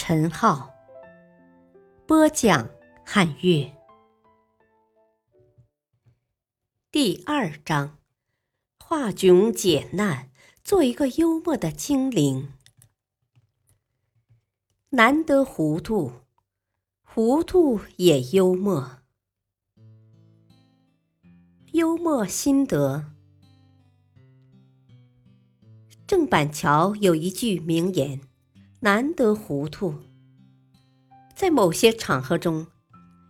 陈浩，播讲汉乐。第二章：化窘解难，做一个幽默的精灵。难得糊涂，糊涂也幽默。幽默心得。郑板桥有一句名言：“难得糊涂。”在某些场合中，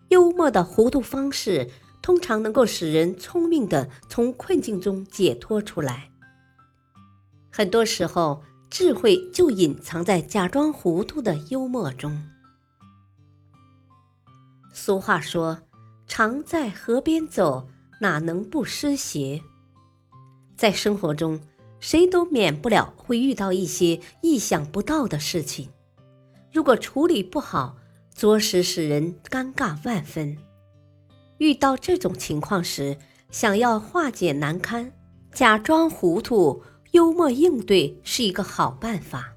幽默的糊涂方式通常能够使人聪明的从困境中解脱出来。很多时候，智慧就隐藏在假装糊涂的幽默中。俗话说：“常在河边走，哪能不湿鞋？”在生活中。谁都免不了会遇到一些意想不到的事情，如果处理不好，着实使人尴尬万分。遇到这种情况时，想要化解难堪，假装糊涂、幽默应对是一个好办法。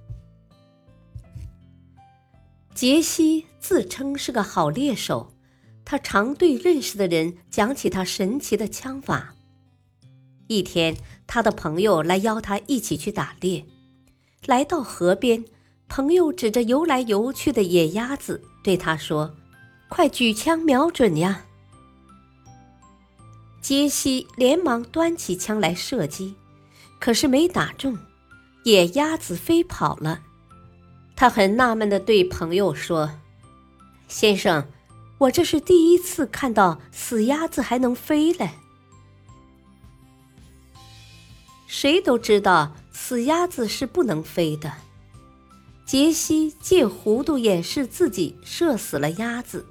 杰西自称是个好猎手，他常对认识的人讲起他神奇的枪法。一天。他的朋友来邀他一起去打猎，来到河边，朋友指着游来游去的野鸭子对他说：“快举枪瞄准呀！”杰西连忙端起枪来射击，可是没打中，野鸭子飞跑了。他很纳闷地对朋友说：“先生，我这是第一次看到死鸭子还能飞嘞。”谁都知道死鸭子是不能飞的。杰西借糊涂掩饰自己射死了鸭子，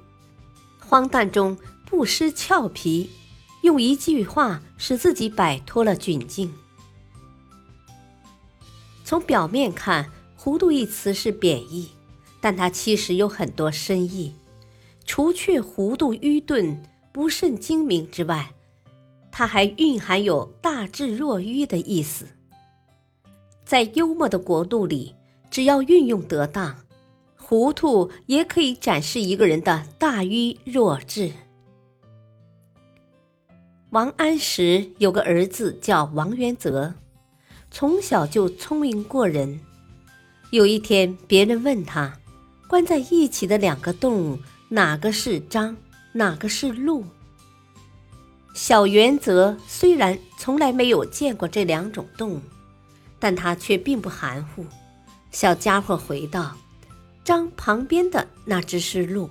荒诞中不失俏皮，用一句话使自己摆脱了窘境。从表面看，“糊涂”一词是贬义，但它其实有很多深意。除却糊涂、愚钝、不甚精明之外，它还蕴含有大智若愚的意思。在幽默的国度里，只要运用得当，糊涂也可以展示一个人的大愚若智。王安石有个儿子叫王元泽，从小就聪明过人。有一天，别人问他，关在一起的两个动物，哪个是张，哪个是鹿？小原则虽然从来没有见过这两种动物，但他却并不含糊。小家伙回道：“张旁边的那只是鹿，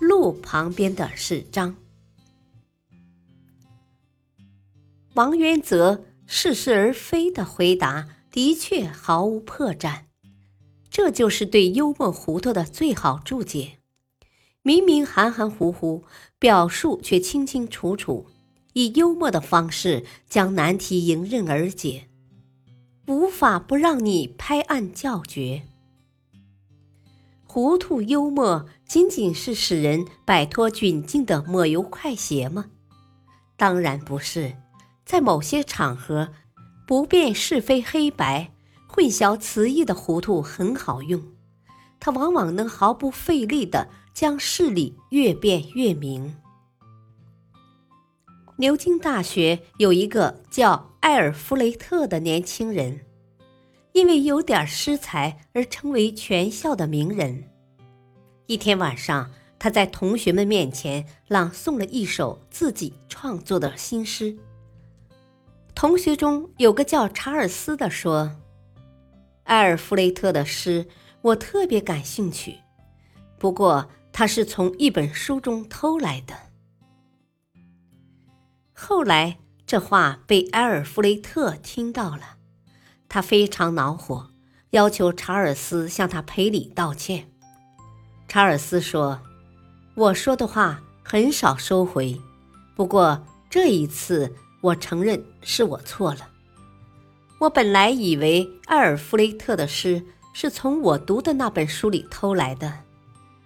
鹿旁边的是张。”王元则似是而非的回答，的确毫无破绽。这就是对幽默糊涂的最好注解。明明含含糊糊，表述却清清楚楚。以幽默的方式将难题迎刃而解，无法不让你拍案叫绝。糊涂幽默仅仅是使人摆脱窘境的抹油快鞋吗？当然不是，在某些场合，不辨是非黑白、混淆词义的糊涂很好用，它往往能毫不费力地将事理越辩越明。牛津大学有一个叫艾尔弗雷特的年轻人，因为有点诗才而成为全校的名人。一天晚上，他在同学们面前朗诵了一首自己创作的新诗。同学中有个叫查尔斯的说：“艾尔弗雷特的诗我特别感兴趣，不过他是从一本书中偷来的。”后来，这话被埃尔弗雷特听到了，他非常恼火，要求查尔斯向他赔礼道歉。查尔斯说：“我说的话很少收回，不过这一次我承认是我错了。我本来以为埃尔弗雷特的诗是从我读的那本书里偷来的，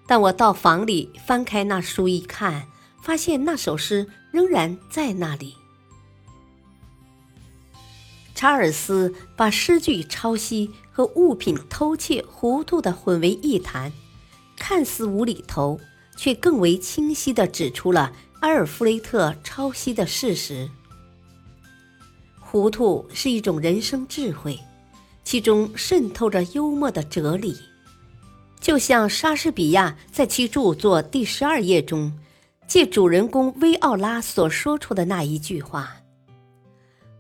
但我到房里翻开那书一看，发现那首诗仍然在那里。”查尔斯把诗句抄袭和物品偷窃糊涂地混为一谈，看似无厘头，却更为清晰地指出了阿尔弗雷特抄袭的事实。糊涂是一种人生智慧，其中渗透着幽默的哲理，就像莎士比亚在其著作第十二页中，借主人公薇奥拉所说出的那一句话。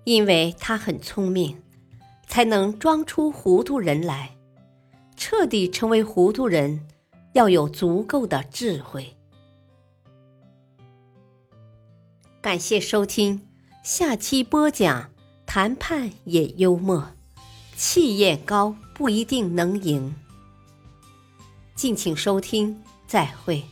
因为他很聪明，才能装出糊涂人来。彻底成为糊涂人，要有足够的智慧。感谢收听，下期播讲：谈判也幽默，气焰高不一定能赢。敬请收听，再会。